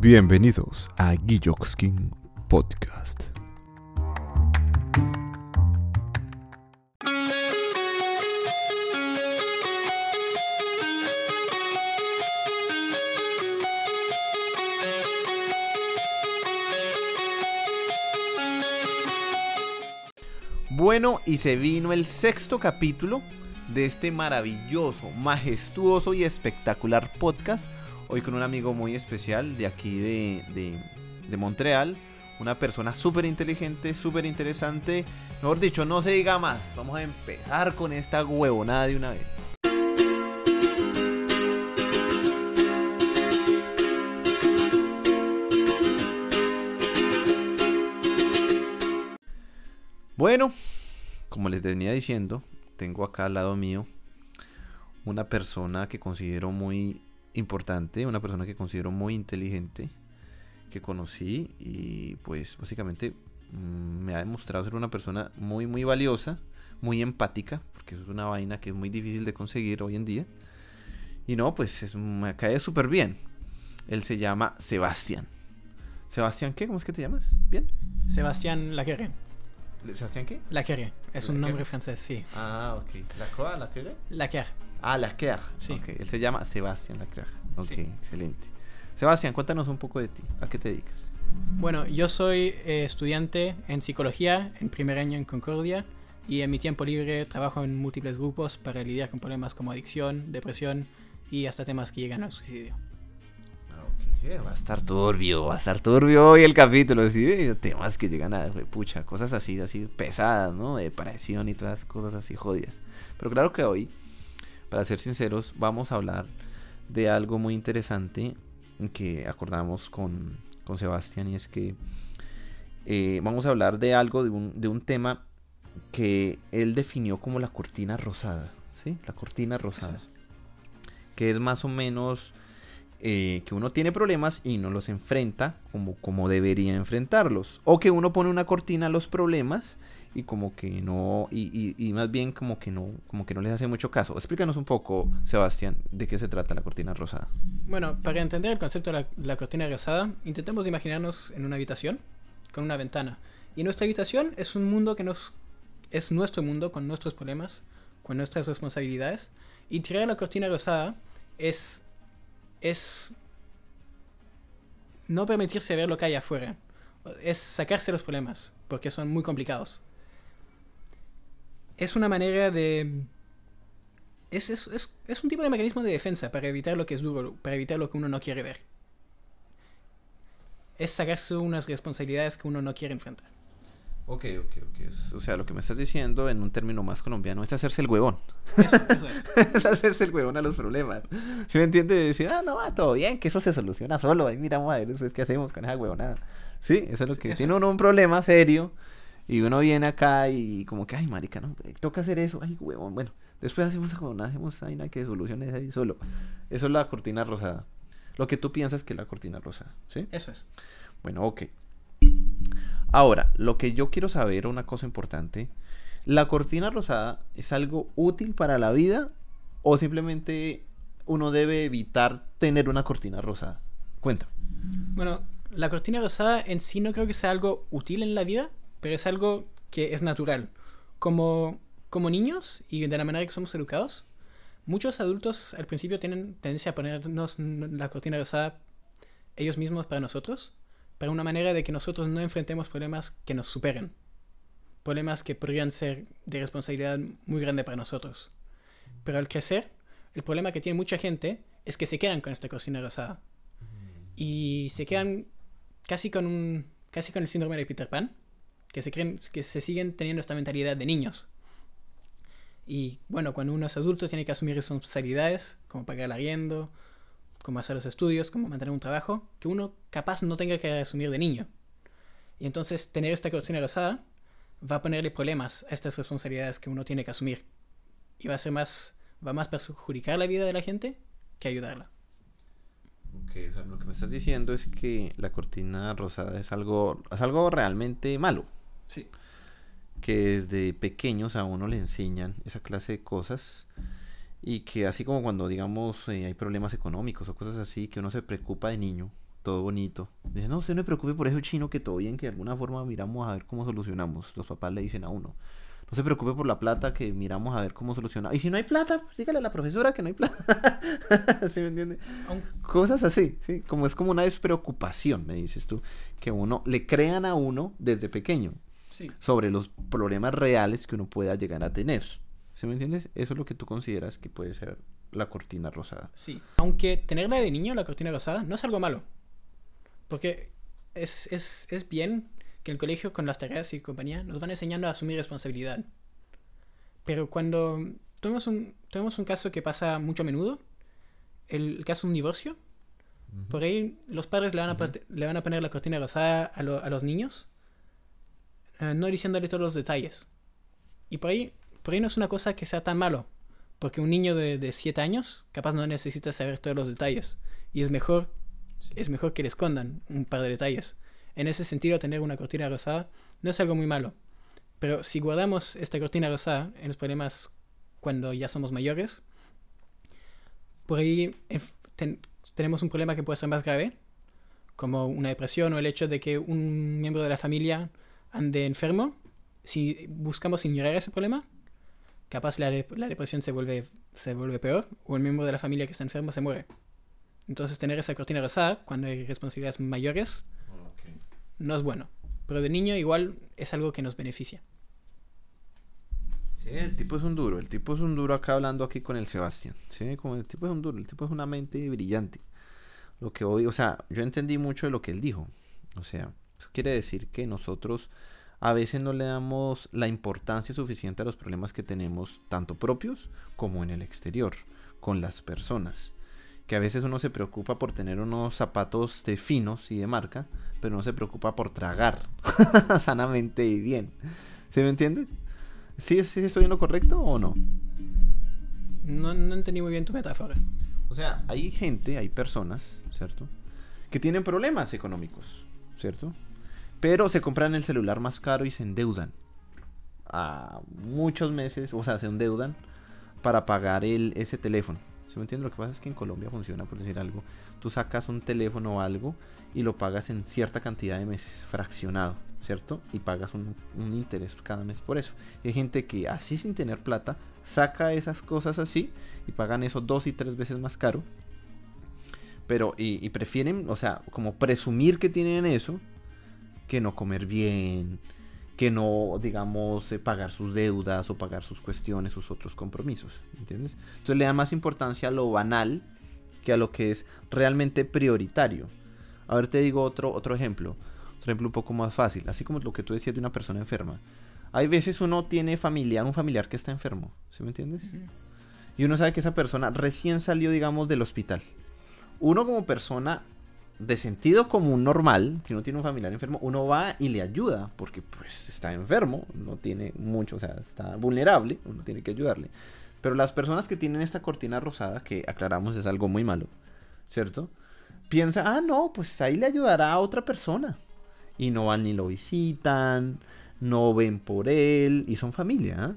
Bienvenidos a Guilloxkin Podcast. Bueno, y se vino el sexto capítulo de este maravilloso, majestuoso y espectacular podcast. Hoy con un amigo muy especial de aquí de, de, Montreal. Una persona súper inteligente, súper interesante. Mejor dicho, no se diga más. Vamos a empezar con esta huevonada de una vez. Bueno, como les venía diciendo, tengo acá al lado mío una persona que considero muy importante, una persona que considero muy inteligente, que conocí y pues básicamente mm, me ha demostrado ser una persona muy muy valiosa, muy empática, porque eso es una vaina que es muy difícil de conseguir hoy en día. Y no, pues es, me cae súper bien. Él se llama Sebastián. Sebastián, ¿qué? ¿Cómo es que te llamas? ¿Bien? Sebastián Laquerre. ¿Sebastián qué? Laquerre, es un Laquerre. nombre francés, sí. Ah, ok. ¿La Croix, la qué? Laquerre. Ah, Laclerc. Sí. Él se llama Sebastián Laclerc. Ok, Sí. excelente. Sebastián, cuéntanos un poco de ti. ¿A qué te dedicas? Bueno, yo soy eh, estudiante en psicología en primer año en Concordia y en mi tiempo libre trabajo en múltiples grupos para lidiar con problemas como adicción, depresión y hasta temas que llegan al suicidio. Sí, va a estar turbio, va a estar turbio hoy el capítulo, sí, temas que llegan a, pucha, cosas así, así pesadas, ¿no? Depresión y todas cosas así jodidas. Pero claro que hoy, para ser sinceros, vamos a hablar de algo muy interesante que acordamos con, con Sebastián y es que eh, vamos a hablar de algo, de un, de un tema que él definió como la cortina rosada, ¿sí? La cortina rosada. Es. Que es más o menos eh, que uno tiene problemas y no los enfrenta como, como debería enfrentarlos. O que uno pone una cortina a los problemas y como que no, y, y- más bien como que no, como que no les hace mucho caso. Explícanos un poco, Sebastián, de qué se trata la cortina rosada. Bueno, para entender el concepto de la, la cortina rosada, intentemos imaginarnos en una habitación con una ventana. Y nuestra habitación es un mundo que nos es nuestro mundo con nuestros problemas, con nuestras responsabilidades. Y tirar la cortina rosada es es no permitirse ver lo que hay afuera. Es sacarse los problemas, porque son muy complicados. Es una manera de es, es, es, es un tipo de mecanismo de defensa para evitar lo que es duro, para evitar lo que uno no quiere ver. Es sacarse unas responsabilidades que uno no quiere enfrentar. Ok, ok, ok. O sea, lo que me estás diciendo en un término más colombiano es hacerse el huevón. Eso, eso es. es hacerse el huevón a los problemas. ¿Sí me entiende? Decir, ah, no, va todo bien, que eso se soluciona solo. Ahí miramos a ver después qué hacemos con esa huevonada. Sí, eso es lo Sí, que eso tiene es. uno un problema serio y uno viene acá y como que, ay, marica, no, eh, toca hacer eso, ay, huevón. Bueno, después hacemos esa huevonada, hacemos esa vaina que solucione ahí solo. Eso es la cortina rosada. Lo que tú piensas que es la cortina rosada, ¿sí? Eso es. Bueno, ok. Ahora, lo que yo quiero saber, una cosa importante, ¿la cortina rosada es algo útil para la vida o simplemente uno debe evitar tener una cortina rosada? Cuenta. Bueno, la cortina rosada en sí no creo que sea algo útil en la vida, pero es algo que es natural. Como, como niños y de la manera que somos educados, muchos adultos al principio tienen tendencia a ponernos la cortina rosada ellos mismos para nosotros, para una manera de que nosotros no enfrentemos problemas que nos superen. Problemas que podrían ser de responsabilidad muy grande para nosotros. Pero al crecer, el problema que tiene mucha gente es que se quedan con esta cortina rosada y se quedan casi con un casi con el síndrome de Peter Pan que se creen que se siguen teniendo esta mentalidad de niños y bueno cuando uno es adulto tiene que asumir responsabilidades como pagar el arriendo como hacer los estudios como mantener un trabajo que uno capaz no tenga que asumir de niño. Y entonces tener esta cortina rosada va a ponerle problemas a estas responsabilidades que uno tiene que asumir. Y va a ser más va más perjudicar la vida de la gente que ayudarla. Ok, o sea, lo que me estás diciendo es que la cortina rosada es algo, es algo realmente malo. sí. Que desde pequeños a uno le enseñan esa clase de cosas y que así como cuando digamos eh, hay problemas económicos o cosas así que uno se preocupa de niño todo bonito. Dice, no, usted no se preocupe por eso chino, que todo bien, que de alguna forma miramos a ver cómo solucionamos. Los papás le dicen a uno. No se preocupe por la plata, que miramos a ver cómo solucionamos. Y si no hay plata, pues dígale a la profesora que no hay plata. ¿Sí me entiende? Cosas así, ¿sí? Como es como una despreocupación, me dices tú, que uno le crean a uno desde pequeño Sí. sobre los problemas reales que uno pueda llegar a tener. ¿Sí me entiendes? Eso es lo que tú consideras que puede ser la cortina rosada. Sí. Aunque tenerla de niño, la cortina rosada, no es algo malo. Porque es, es, es bien que el colegio, con las tareas y compañía, nos van enseñando a asumir responsabilidad. Pero cuando tenemos un, tenemos un caso que pasa mucho a menudo, el, caso de un divorcio, por ahí los padres le van a, le van a poner la cortina rosada a, lo- a los niños, eh, no diciéndole todos los detalles. Y por ahí, por ahí no es una cosa que sea tan malo, porque un niño de 7 años capaz no necesita saber todos los detalles. Y es mejor, es mejor que le escondan un par de detalles. En ese sentido, tener una cortina rosada no es algo muy malo. Pero si guardamos esta cortina rosada en los problemas cuando ya somos mayores, por ahí ten- tenemos un problema que puede ser más grave, como una depresión o el hecho de que un miembro de la familia ande enfermo. Si buscamos ignorar ese problema, capaz la, de- la depresión se vuelve, se vuelve peor o el miembro de la familia que está enfermo se muere. Entonces tener esa cortina rosada cuando hay responsabilidades mayores no es bueno. Pero de niño igual es algo que nos beneficia. Sí, el tipo es un duro, el tipo es un duro acá hablando aquí con el Sebastián. Sí, como el tipo es un duro, el tipo es una mente brillante. Lo que hoy, o sea, yo entendí mucho de lo que él dijo. O sea, eso quiere decir que nosotros a veces no le damos la importancia suficiente a los problemas que tenemos, tanto propios como en el exterior, con las personas. Que a veces uno se preocupa por tener unos zapatos de finos y de marca, pero no se preocupa por tragar sanamente y bien. ¿Sí me entiendes? ¿Sí, sí estoy en lo correcto o no? No, no entendí muy bien tu metáfora. O sea, hay gente, hay personas, ¿cierto? Que tienen problemas económicos, ¿cierto? Pero se compran el celular más caro y se endeudan a muchos meses, o sea, se endeudan para pagar el, ese teléfono. ¿Sí me entiendes? Lo que pasa es que en Colombia funciona, por decir algo. Tú sacas un teléfono o algo y lo pagas en cierta cantidad de meses, fraccionado, ¿cierto? Y pagas un, interés cada mes por eso. Hay gente que así sin tener plata saca esas cosas así y pagan eso dos y tres veces más caro. Pero, y, y prefieren, o sea, como presumir que tienen eso, que no comer bien, que no, digamos, eh, pagar sus deudas o pagar sus cuestiones, sus otros compromisos, ¿entiendes? Entonces le dan más importancia a lo banal que a lo que es realmente prioritario. A ver, te digo otro, otro ejemplo, otro ejemplo un poco más fácil, así como lo que tú decías de una persona enferma. Hay veces uno tiene familiar, un familiar que está enfermo, ¿sí me entiendes? Y uno sabe que esa persona recién salió, digamos, del hospital. Uno como persona de sentido común normal, si no tiene un familiar enfermo, uno va y le ayuda, porque pues está enfermo, no tiene mucho, o sea, está vulnerable, uno tiene que ayudarle. Pero las personas que tienen esta cortina rosada, que aclaramos es algo muy malo, ¿cierto? Piensa, ah, no, pues ahí le ayudará a otra persona. Y no van ni lo visitan, no ven por él, y son familia, ¿ah?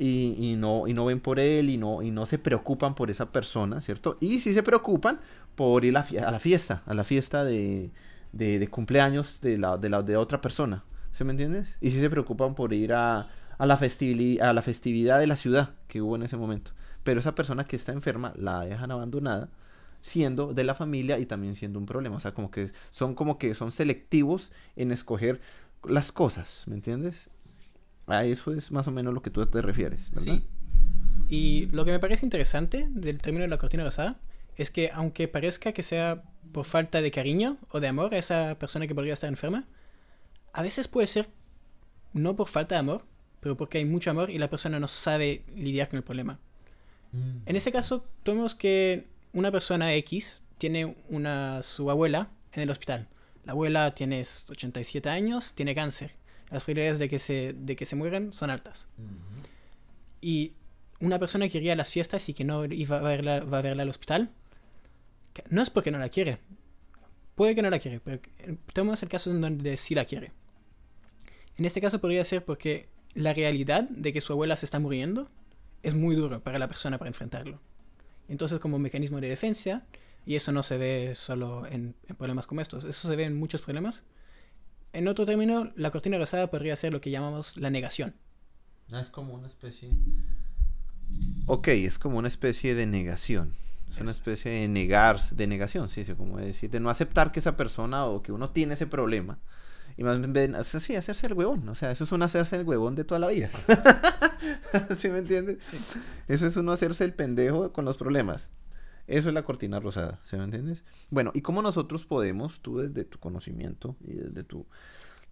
y, y no, y no ven por él y no, y no se preocupan por esa persona, ¿cierto? Y sí se preocupan por ir a, la fiesta, a la fiesta de, de, cumpleaños de la, de la de otra persona, ¿sí me entiendes? Y sí se preocupan por ir a, a, la a la festividad de la ciudad que hubo en ese momento. Pero esa persona que está enferma la dejan abandonada siendo de la familia y también siendo un problema. O sea, como que son como que son selectivos en escoger las cosas, ¿me entiendes? A eso es más o menos lo que tú te refieres, ¿verdad? Sí. Y lo que me parece interesante del término de la cortina rosada es que aunque parezca que sea por falta de cariño o de amor a esa persona que podría estar enferma, a veces puede ser no por falta de amor, pero porque hay mucho amor y la persona no sabe lidiar con el problema. En ese caso, tomemos que una persona X tiene una su abuela en el hospital. La abuela tiene 87 años, tiene cáncer. Las probabilidades de que se, de que se mueran son altas. Y una persona que iría a las fiestas y que no iba a verla, va a verla al hospital, no es porque no la quiere. Puede que no la quiere, pero tenemos el caso en donde sí la quiere. En este caso podría ser porque la realidad de que su abuela se está muriendo es muy duro para la persona para enfrentarlo. Entonces, como mecanismo de defensa, Y eso no se ve solo en, en problemas como estos, eso se ve en muchos problemas. En otro término, la cortina rosada podría ser lo que llamamos la negación. Ah, es como una especie... Ok, es como una especie de negación. Es una especie de negar, de negación, sí, sí, como decir, de no aceptar que esa persona o que uno tiene ese problema. Y más bien, o sea, sí, hacerse el huevón. O sea, eso es un hacerse el huevón de toda la vida. ¿Sí me entiendes? Eso es uno hacerse el pendejo con los problemas. Eso es la cortina rosada, ¿sí me entiendes? Bueno, ¿y cómo nosotros podemos, tú desde tu conocimiento y desde tu,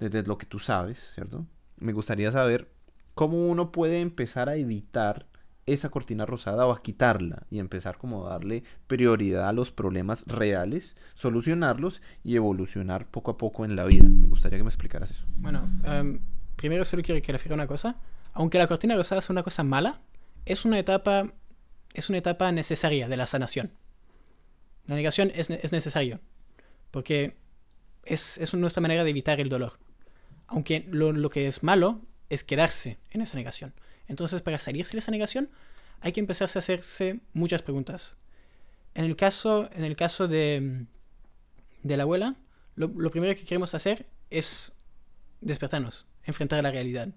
desde lo que tú sabes, ¿cierto? Me gustaría saber cómo uno puede empezar a evitar esa cortina rosada o a quitarla y empezar como a darle prioridad a los problemas reales, solucionarlos y evolucionar poco a poco en la vida. Me gustaría que me explicaras eso. Bueno, em, primero solo quiero clarificar una cosa. Aunque la cortina rosada sea una cosa mala, es una etapa, es una etapa necesaria de la sanación. La negación es, es necesario, porque es, es nuestra manera de evitar el dolor. Aunque lo, lo que es malo es quedarse en esa negación. Entonces, para salirse de esa negación, hay que empezarse a hacerse muchas preguntas. En el caso, en el caso de, de la abuela, lo, primero que queremos hacer es despertarnos, enfrentar la realidad.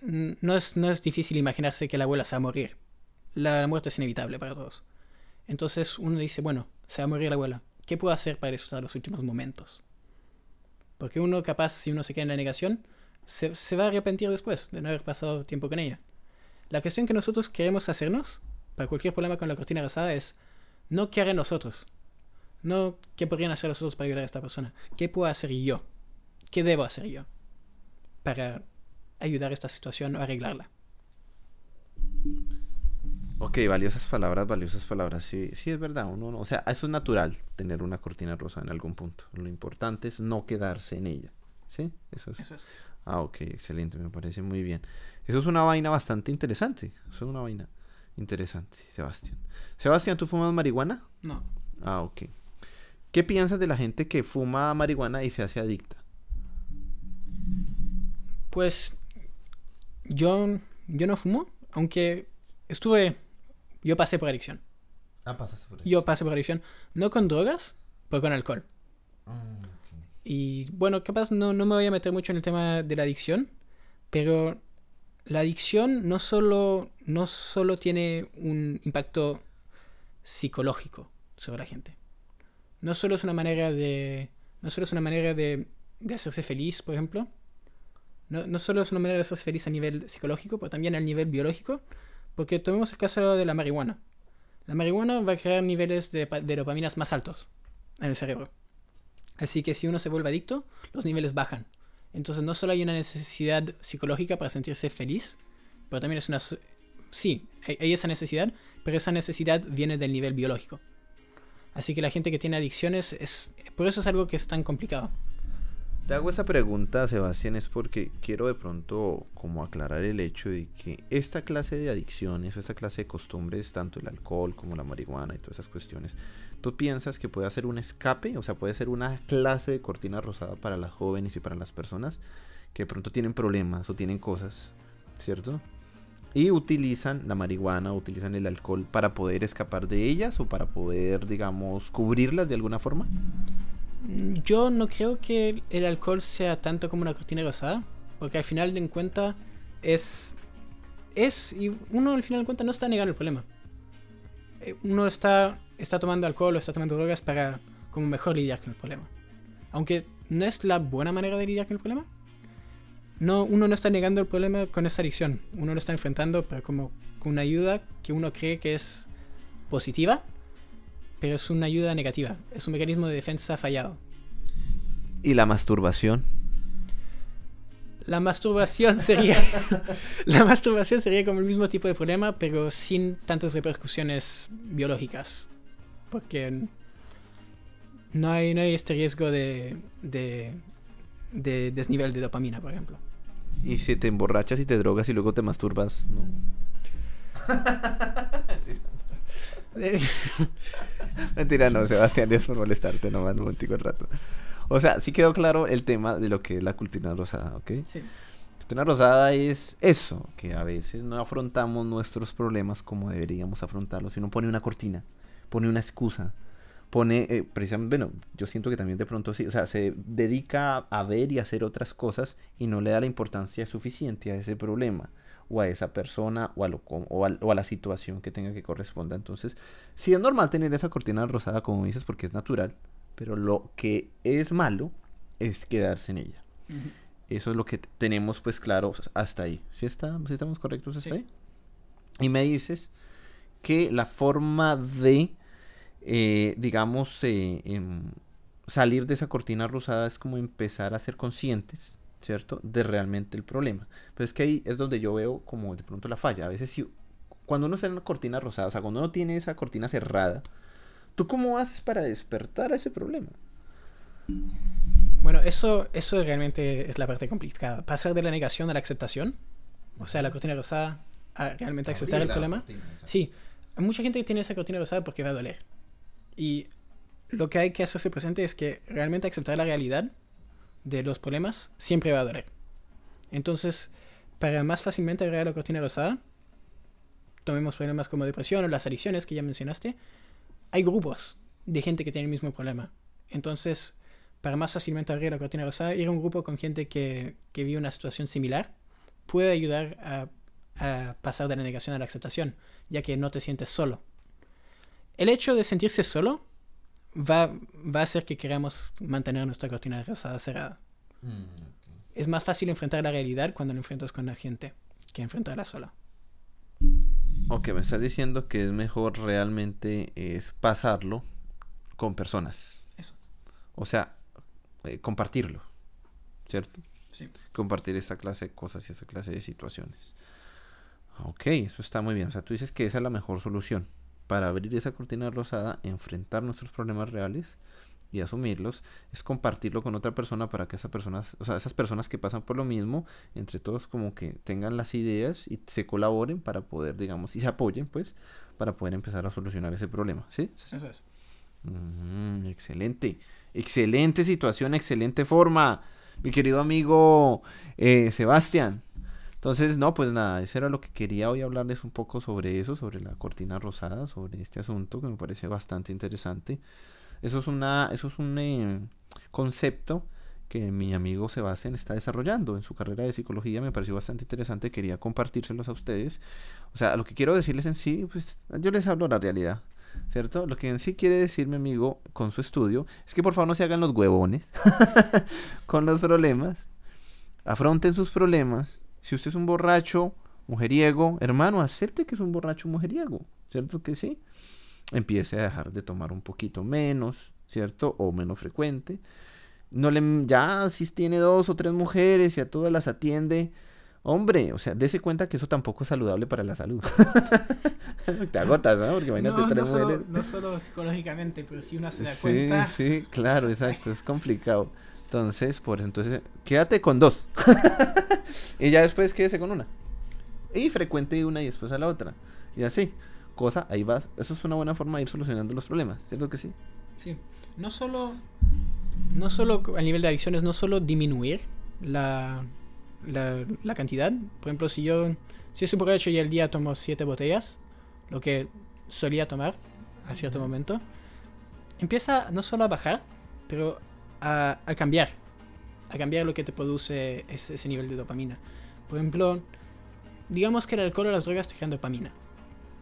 No es, no es difícil imaginarse que la abuela se va a morir. La, la muerte es inevitable para todos. Entonces uno dice, bueno, se va a morir la abuela. ¿Qué puedo hacer para disfrutar los últimos momentos? Porque uno capaz, si uno se queda en la negación, se, se va a arrepentir después de no haber pasado tiempo con ella. La cuestión que nosotros queremos hacernos para cualquier problema con la cortina rosada es no qué harán nosotros. No qué podrían hacer los otros para ayudar a esta persona. ¿Qué puedo hacer yo? ¿Qué debo hacer yo? Para ayudar a esta situación o arreglarla. Ok, valiosas palabras, valiosas palabras. Sí, sí es verdad. Uno, no- o sea, eso es natural tener una cortina rosa en algún punto. Lo importante es no quedarse en ella. ¿Sí? Eso es. Eso es. Ah, ok, excelente, me parece muy bien. Eso es una vaina bastante interesante. Eso es una vaina interesante, Sebastián. Sebastián, ¿tú fumas marihuana? No. Ah, ok. ¿Qué piensas de la gente que fuma marihuana y se hace adicta? Pues yo, yo no fumo, aunque estuve... Yo pasé por adicción. Ah, pasas por Yo pasé por adicción, no con drogas, pero con alcohol. Ah, Y bueno, capaz no, no me voy a meter mucho en el tema de la adicción, pero la adicción no solo, no solo tiene un impacto psicológico sobre la gente. No solo es una manera de. No solo es una manera de, de hacerse feliz, por ejemplo. No, no solo es una manera de hacerse feliz a nivel psicológico, pero también a nivel biológico. Porque tomemos el caso de la marihuana. La marihuana va a crear niveles de, de dopaminas más altos en el cerebro. Así que si uno se vuelve adicto, los niveles bajan. Entonces no solo hay una necesidad psicológica para sentirse feliz, pero también es una... Sí, hay esa necesidad, pero esa necesidad viene del nivel biológico. Así que la gente que tiene adicciones es... Por eso es algo que es tan complicado. Te hago esa pregunta, Sebastián, es porque quiero de pronto como aclarar el hecho de que esta clase de adicciones o esta clase de costumbres, tanto el alcohol como la marihuana y todas esas cuestiones, ¿tú piensas que puede ser un escape? O sea, puede ser una clase de cortina rosada para las jóvenes y para las personas que de pronto tienen problemas o tienen cosas, ¿cierto? Y utilizan la marihuana, utilizan el alcohol para poder escapar de ellas o para poder, digamos, cubrirlas de alguna forma. Mm, Yo no creo que el alcohol sea tanto como una cortina rosada, porque al final de cuenta es es y uno al final de cuenta no está negando el problema. Eh, Uno está está tomando alcohol o está tomando drogas para como mejor lidiar con el problema. Aunque no es la buena manera de lidiar con el problema. No, uno no está negando el problema con esa adicción. Uno lo está enfrentando pero como con una ayuda que uno cree que es positiva, pero es una ayuda negativa. Es un mecanismo de defensa fallado. Y la masturbación. La masturbación sería. la masturbación sería como el mismo tipo de problema, pero sin tantas repercusiones biológicas. Porque no hay, no hay este riesgo de, de, de desnivel de dopamina, por ejemplo. Y si te emborrachas y te drogas y luego te masturbas, no. Mentira, no, Sebastián, es por molestarte nomás un momentico el rato. O sea, sí quedó claro el tema de lo que es la cortina rosada, ¿ok? Sí. Cortina rosada es eso, que a veces no afrontamos nuestros problemas como deberíamos afrontarlos, y uno pone una cortina. Pone una excusa, pone, eh, precisamente, bueno, yo siento que también de pronto sí, o sea, se dedica a, ver y hacer otras cosas y no le da la importancia suficiente a ese problema o a esa persona o a, lo, o a, o a la situación que tenga que corresponda. Entonces, sí es normal tener esa cortina rosada, como dices, porque es natural, pero lo que es malo es quedarse en ella. Eso es lo que tenemos pues claro hasta ahí. ¿Sí, está, sí estamos correctos hasta Sí. ahí? Y me dices que la forma de, eh, digamos, eh, em, salir de esa cortina rosada es como empezar a ser conscientes, ¿cierto? De realmente el problema. Pero es que ahí es donde yo veo como de pronto la falla. A veces si, cuando uno está en una cortina rosada, o sea, cuando uno tiene esa cortina cerrada, ¿tú cómo haces para despertar a ese problema? Bueno, eso, eso realmente es la parte complicada. Pasar de la negación a la aceptación, o sea, la cortina rosada, a realmente aceptar el problema. Sí, mucha gente que tiene esa cortina rosada porque va a doler. Y lo que hay que hacerse presente es que realmente aceptar la realidad de los problemas siempre va a doler. Entonces, para más fácilmente agregar la cortina rosada, tomemos problemas como depresión o las adicciones que ya mencionaste, hay grupos de gente que tiene el mismo problema. Entonces, para más fácilmente abrir la cortina rosada, ir a un grupo con gente que, que vive una situación similar puede ayudar a, a pasar de la negación a la aceptación, ya que no te sientes solo. El hecho de sentirse solo va, va a hacer que queramos mantener nuestra cortina rosada cerrada. Es más fácil enfrentar la realidad cuando la enfrentas con la gente que enfrentarla sola. Ok, me estás diciendo que es mejor realmente es pasarlo con personas. Eso. O sea, eh, compartirlo, ¿cierto? Sí. Compartir esta clase de cosas y esta clase de situaciones. Ok, eso está muy bien. O sea, tú dices que esa es la mejor solución para abrir esa cortina rosada, enfrentar nuestros problemas reales y asumirlos, es compartirlo con otra persona para que esas personas, o sea, esas personas que pasan por lo mismo, entre todos como que tengan las ideas y se colaboren para poder, digamos, y se apoyen, pues, para poder empezar a solucionar ese problema, ¿sí? Eso es. Mm, excelente, excelente situación, excelente forma, mi querido amigo eh, Sebastián. Entonces, no, pues nada, eso era lo que quería hoy hablarles un poco sobre eso, sobre la cortina rosada, sobre este asunto que me parece bastante interesante. Eso es una, eso es un eh, concepto que mi amigo Sebastián está desarrollando en su carrera de psicología, me pareció bastante interesante, quería compartírselos a ustedes. O sea, lo que quiero decirles en sí, pues yo les hablo la realidad. ¿Cierto? Lo que en sí quiere decir mi amigo con su estudio es que por favor no se hagan los huevones con los problemas. Afronten sus problemas. Si usted es un borracho, mujeriego, hermano, acepte que es un borracho mujeriego. ¿Cierto que sí? Empiece a dejar de tomar un poquito menos, ¿cierto? O menos frecuente. No le, ya si tiene dos o tres mujeres y a todas las atiende, hombre, o sea, dése cuenta que eso tampoco es saludable para la salud. Te agotas, ¿no? Porque imagínate No, tres no, solo, mujeres. no solo psicológicamente, pero si uno se da Sí, cuenta. sí, claro, exacto, es complicado. Entonces, por eso, entonces, quédate con dos. y ya después quédese con una. Y frecuente una y después a la otra. Y así, cosa, ahí vas. Eso es una buena forma de ir solucionando los problemas, ¿cierto que sí? Sí. No solo, no solo a nivel de adicciones, no solo disminuir la, la, la cantidad. Por ejemplo, si yo, si yo soy borracho y al día tomo siete botellas, lo que solía tomar a cierto momento, empieza no solo a bajar, pero a, a cambiar. A cambiar lo que te produce ese, ese nivel de dopamina. Por ejemplo, digamos que el alcohol o las drogas te crean dopamina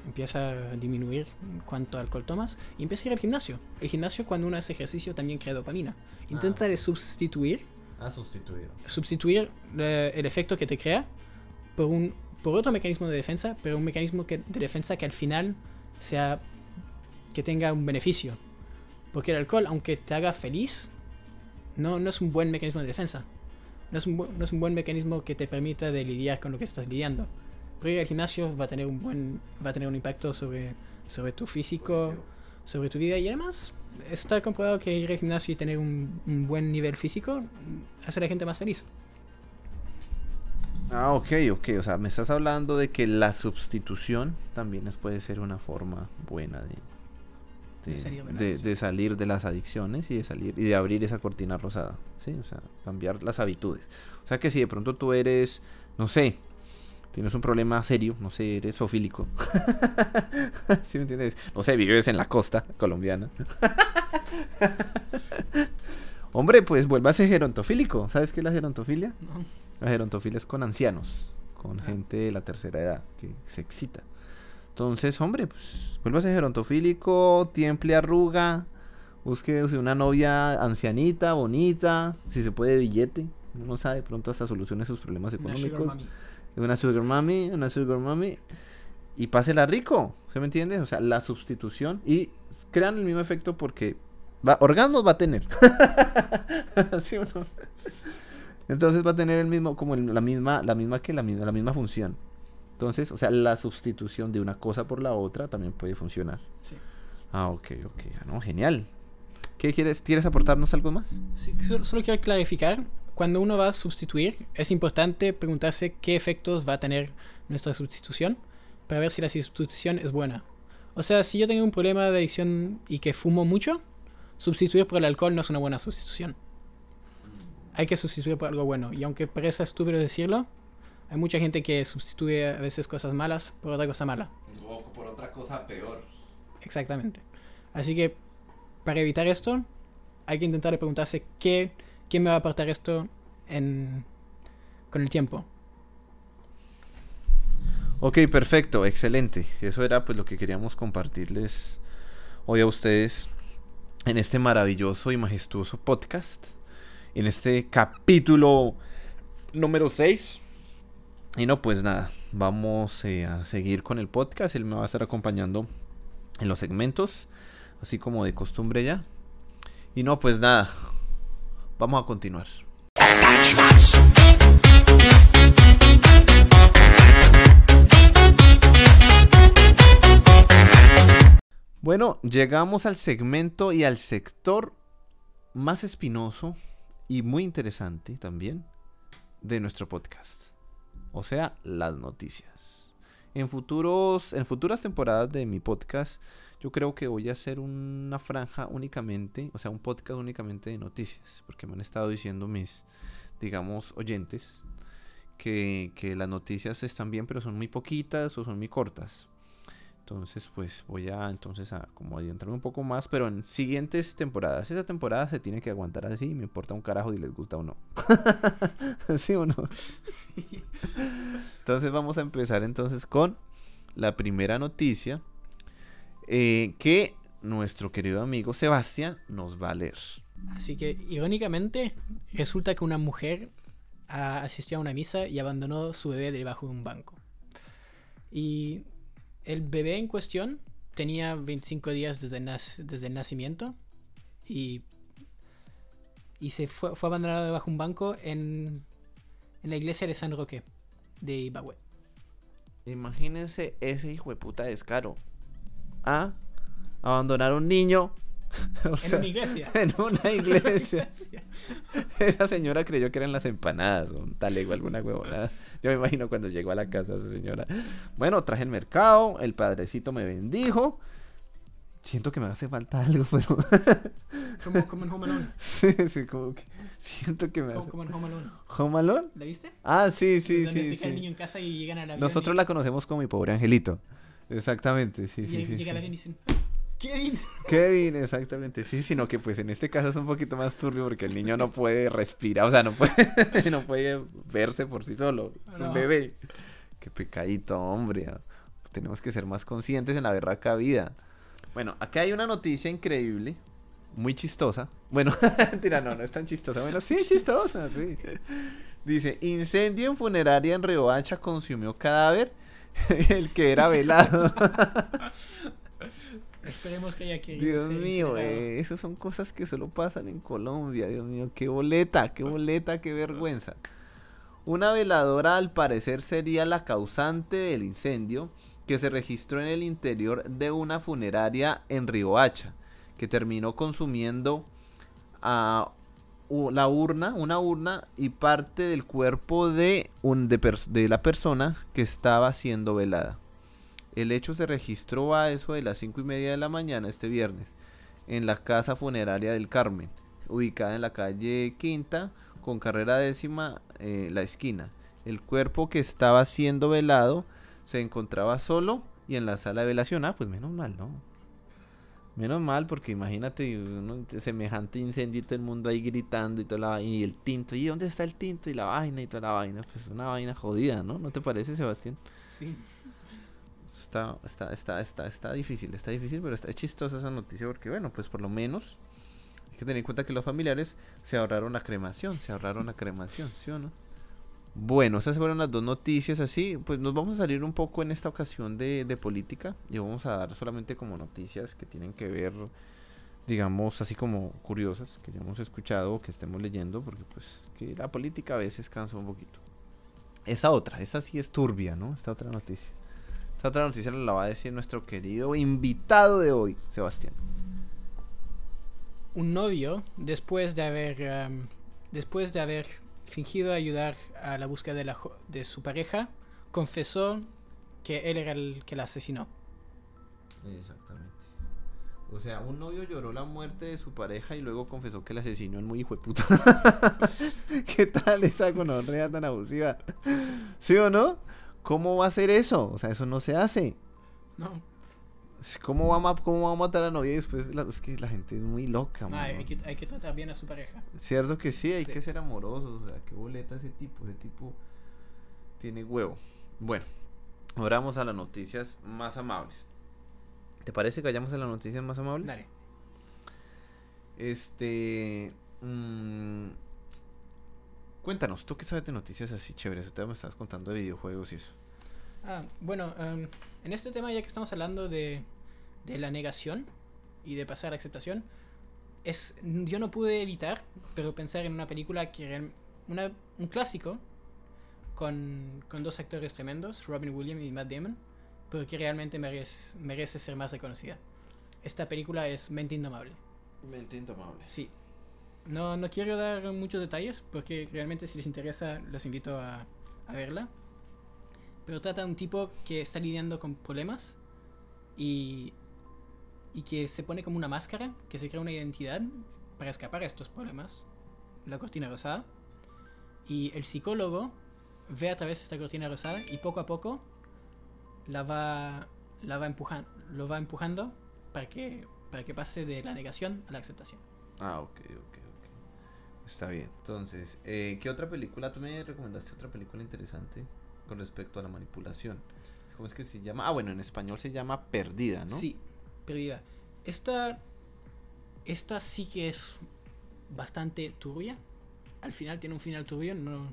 empieza a disminuir cuánto alcohol tomas y empieza a ir al gimnasio. El gimnasio cuando uno hace ejercicio también crea dopamina. Intenta de sustituir, A sustituir. sustituir eh, el efecto que te crea por un por otro mecanismo de defensa, pero un mecanismo que, de defensa que al final sea que tenga un beneficio. Porque el alcohol, aunque te haga feliz, no, no es un buen mecanismo de defensa. No es, un, no es un buen mecanismo que te permita de lidiar con lo que estás lidiando. Pero ir al gimnasio va a tener un buen va a tener un impacto sobre, sobre tu físico, sobre tu vida y además está comprobado que ir al gimnasio y tener un, un buen nivel físico hace a la gente más feliz. Ah, ok, ok. O sea, me estás hablando de que la sustitución también puede ser una forma buena de, de, De salir de salir las adicciones y de salir y de abrir esa cortina rosada. Sí, o sea, cambiar las habitudes. O sea que si de pronto tú eres, no sé, tienes un problema serio, no sé, eres zoofílico. ¿Sí me entiendes? No sé, vives en la costa colombiana. Hombre, pues vuélvase gerontofílico. ¿Sabes qué es la gerontofilia? No. La gerontofilia es con ancianos, con Ah. gente de la tercera edad que se excita. Entonces, hombre, pues vuélvase gerontofílico, tiemple arruga, busque una novia ancianita, bonita, si se puede billete. Uno no sabe, pronto hasta solucione sus problemas económicos. Una sugar mami, una sugar mami. Y pásela rico, ¿se me entiende? O sea, la sustitución. Y crean el mismo efecto porque va, orgasmos va a tener. ¿Sí o no? Entonces va a tener el mismo, como el- la misma, la misma que la misma, la misma función. Entonces, o sea, la sustitución de una cosa por la otra también puede funcionar. Sí. Ah, ok, ok. Ah, no, genial. ¿Qué quieres? ¿Quieres aportarnos algo más? Sí, solo, solo quiero clarificar, cuando uno va a sustituir, es importante preguntarse qué efectos va a tener nuestra sustitución para ver si la sustitución es buena. O sea, si yo tengo un problema de adicción y que fumo mucho, sustituir por el alcohol no es una buena sustitución. Hay que sustituir por algo bueno. Y aunque parezca estúpido decirlo, hay mucha gente que sustituye a veces cosas malas por otra cosa mala. O por otra cosa peor. Exactamente. Así que para evitar esto, hay que intentar preguntarse qué, qué me va a aportar esto en, con el tiempo. Ok, perfecto, excelente. Eso era pues lo que queríamos compartirles hoy a ustedes en este maravilloso y majestuoso podcast, en este capítulo número 6. Y no, pues nada, vamos eh, a seguir con el podcast. Él me va a estar acompañando en los segmentos, así como de costumbre ya. Y no, pues nada, vamos a continuar. Bueno, llegamos al segmento y al sector más espinoso y muy interesante también de nuestro podcast. O sea, las noticias. En futuros, en futuras temporadas de mi podcast, yo creo que voy a hacer una franja únicamente, o sea, un podcast únicamente de noticias, porque me han estado diciendo mis, digamos, oyentes que, que las noticias están bien, pero son muy poquitas o son muy cortas. Entonces, pues voy a entonces a como adentrarme un poco más, pero en siguientes temporadas. Esa temporada se tiene que aguantar así, me importa un carajo si les gusta o no. ¿Sí o no? Entonces vamos a empezar entonces con la primera noticia eh, que nuestro querido amigo Sebastián nos va a leer. Así que, irónicamente, resulta que una mujer asistió a una misa y abandonó su bebé debajo de un banco. Y el bebé en cuestión tenía 25 días desde, desde el nacimiento y, y se fue, fue abandonado debajo de un banco en, en la iglesia de San Roque de Ibagüe. Imagínense ese hijo de puta descaro. ¿Ah? Abandonar a un niño. En sea, una iglesia. En una iglesia. Esa señora creyó que eran las empanadas un talego, alguna huevonada. Yo me imagino cuando llegó a la casa esa señora. Bueno, traje el mercado, el padrecito me bendijo. Siento que me hace falta algo, pero. Como, como en Home Alone. sí, sí, como que. Siento que me hace. como en Home Alone. ¿Home Alone? ¿La viste? Ah, sí, sí, Donde sí. se queda el sí. niño en casa y llegan a la Nosotros la conocemos como mi pobre angelito. Exactamente, sí, y sí, sí. llega sí. y dicen, Kevin. Kevin, exactamente, sí, sino que pues en este caso es un poquito más turbio porque el niño no puede respirar, o sea, no puede, no puede verse por sí solo, es un bebé. Qué pecadito, hombre. Tenemos que ser más conscientes en la berraca vida. Bueno, acá hay una noticia increíble, muy chistosa. Bueno, mentira, no, no es tan chistosa. Bueno, sí, chistosa, sí. Dice, incendio en funeraria en Riohacha consumió cadáver, el que era velado. Esperemos que haya que. Dios mío, eh, esas son cosas que solo pasan en Colombia. Dios mío, qué boleta, qué boleta, qué vergüenza. Una veladora al parecer sería la causante del incendio que se registró en el interior de una funeraria en Riohacha, que terminó consumiendo a u- la urna, una urna y parte del cuerpo de, un, de, de la persona que estaba siendo velada. El hecho se registró a eso de las cinco y media de la mañana este viernes en la casa funeraria del Carmen, ubicada en la calle Quinta con carrera décima eh, la esquina, El cuerpo que estaba siendo velado se encontraba solo y en la sala de velación. Ah, pues menos mal, ¿no? Menos mal, porque imagínate uno, semejante incendio y todo el mundo ahí gritando y toda la vaina. Y el tinto, ¿y dónde está el tinto? Y la vaina y toda la vaina. Pues una vaina jodida, ¿no? ¿No te parece, Sebastián? Sí. Está, está, está, está, está difícil, está difícil, pero está es chistosa esa noticia porque, bueno, pues por lo menos hay que tener en cuenta que los familiares se ahorraron la cremación, se ahorraron la cremación, ¿sí o no? Bueno, esas fueron las dos noticias así, pues nos vamos a salir un poco en esta ocasión de, de política y vamos a dar solamente como noticias que tienen que ver, digamos, así como curiosas, que ya hemos escuchado o que estemos leyendo, porque pues que la política a veces cansa un poquito. Esa otra, esa sí es turbia, ¿no? Esta otra noticia. Esta otra noticia la va a decir nuestro querido invitado de hoy, Sebastián. Un novio, después de haber, después de haber fingido ayudar a la búsqueda de, la su pareja, confesó que él era el que la asesinó. Exactamente. O sea, un novio lloró la muerte de su pareja y luego confesó que el asesino es muy hijo de puta. ¿Qué tal esa gonorrea tan abusiva? ¿Sí o no? ¿Cómo va a hacer eso? O sea, eso no se hace. No, ¿Cómo va a, cómo va a matar a la novia y después? la- es que la gente es muy loca, no, mano. hay, que, hay que tratar bien a su pareja. Cierto que sí, hay Sí. que ser amorosos. O sea, qué boleta ese tipo. Ese tipo tiene huevo. Bueno, ahora vamos a las noticias más amables. ¿Te parece que vayamos a las noticias más amables? Dale. Este. mm, cuéntanos, ¿tú qué sabes de noticias así chéveres? Me estabas contando de videojuegos y eso. Ah, bueno, em, en este tema, ya que estamos hablando de, de la negación y de pasar a la aceptación, es, yo no pude evitar, pero pensar en una película que una, un clásico con, con dos actores tremendos, Robin Williams y Matt Damon, pero que realmente merece, merece ser más reconocida. Esta película es Mente Indomable. Mente indomable. Sí. No, no quiero dar muchos detalles porque realmente si les interesa los invito a, a verla. Pero trata de un tipo que está lidiando con problemas y, y que se pone como una máscara, que se crea una identidad para escapar a estos problemas. La cortina rosada. Y el psicólogo ve a través de esta cortina rosada y poco a poco la va, la va empujando, lo va empujando para que, para que pase de la negación a la aceptación. Ah, ok, ok. Está bien. Entonces, eh, ¿qué otra película? Tú me recomendaste otra película interesante con respecto a la manipulación. ¿Cómo es que se llama? Ah, bueno, en español se llama Perdida, ¿no? Sí, perdida. Esta, esta sí que es bastante turbia. Al final tiene un final turbio, no,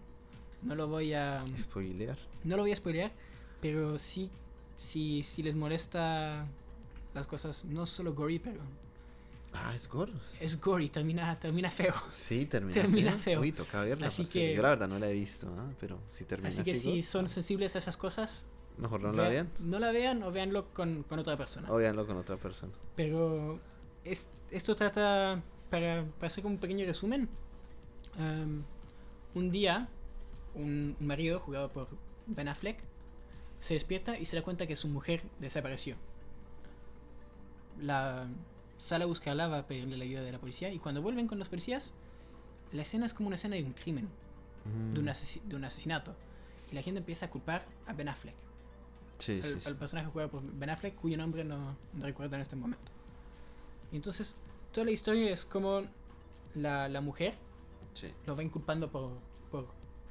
no lo voy a Spoilear. no lo voy a spoilear, pero sí, sí, si les molesta las cosas, no solo gory, pero Ah, es gore. es gory, termina, termina feo. Sí, termina, Termina feo. Uy, toca verla. Así que- Yo la verdad no la he visto, ¿ah? pero si termina Así que así, si gore, son ah, sensibles a esas cosas, Mejor no la vean. no la vean o véanlo con, con otra persona. O véanlo con otra persona. Pero es- esto trata, para, para hacer como un pequeño resumen, um, un día un, un marido jugado por Ben Affleck se despierta y se da cuenta que su mujer desapareció. La sale a buscarla, va a pedirle la ayuda de la policía y cuando vuelven con los policías, la escena es como una escena de un crimen, de, un Mm, de un asesinato. Y la gente empieza a culpar a Ben Affleck Sí, sí, al, sí. al personaje jugado por Ben Affleck, cuyo nombre no, no recuerdo en este momento. Y entonces, toda la historia es como la, la mujer Sí. lo va inculpando por, por,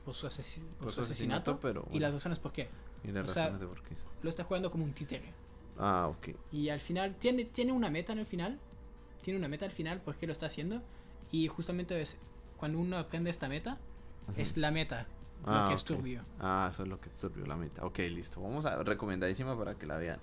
por su, por su asesinato, asesinato, pero y bueno. las razones por qué. Y las o sea- razones de por qué. Lo está jugando como un títere. Ah, ok. Y al final, tiene, tiene una meta en el final. Tiene una meta al final por qué lo está haciendo. Y justamente es cuando uno aprende esta meta, es la meta lo Ah, que es turbio. Ah, eso es lo que turbió la meta. Ok, listo. Vamos a recomendadísima para que la vean.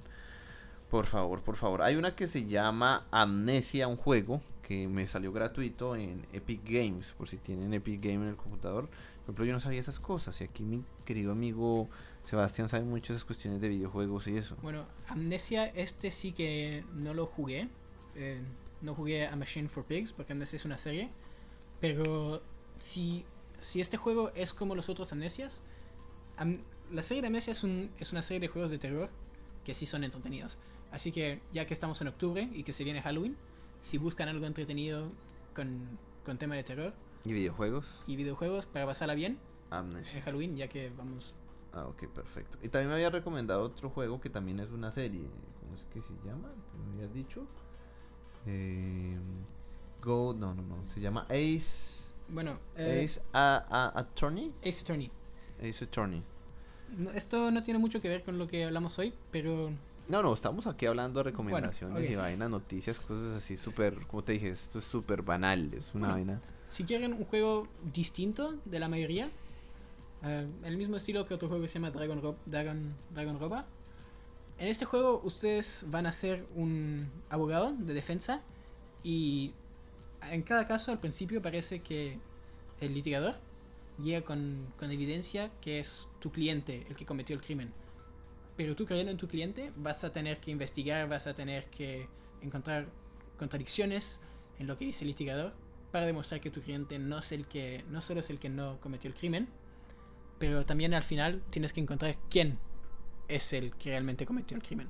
Por favor, por favor. Hay una que se llama Amnesia, un juego que me salió gratuito en Epic Games, por si tienen Epic Games en el computador. Por ejemplo, yo no sabía esas cosas y aquí mi querido amigo Sebastián sabe mucho esas cuestiones de videojuegos y eso. Bueno, Amnesia, este sí que no lo jugué. Eh, no jugué a Machine for Pigs porque Amnesia es una serie. Pero si, si este juego es como los otros Amnesias, Am- la serie de Amnesia es, un- es una serie de juegos de terror que sí son entretenidos. Así que ya que estamos en octubre y que se viene Halloween, si buscan algo entretenido con, con tema de terror ¿Y videojuegos? y videojuegos para pasarla bien, Amnesia. en Halloween, ya que vamos. Ah, ok, perfecto. Y también me había recomendado otro juego que también es una serie. ¿Cómo es que se llama? ¿Me habías dicho? Eh, Go, no, no, no. Se llama Ace. Bueno, eh, Ace a, a- Attorney. Ace Attorney. Ace Attorney. No, esto no tiene mucho que ver con lo que hablamos hoy, pero No, no, estamos aquí hablando de recomendaciones ok. y vainas, noticias, cosas así súper, como te dije, esto es súper banal, es una Bueno. vaina. si quieren un juego distinto de la mayoría, eh, el mismo estilo que otro juego que se llama Dragon, Dragon Roba, en este juego ustedes van a ser un abogado de defensa y en cada caso al principio parece que el litigador llega con, con evidencia que es tu cliente el que cometió el crimen. Pero tú creyendo en tu cliente vas a tener que investigar, vas a tener que encontrar contradicciones en lo que dice el litigador para demostrar que tu cliente no es el que no solo es el que no cometió el crimen, pero también al final tienes que encontrar quién es el que realmente cometió el crimen.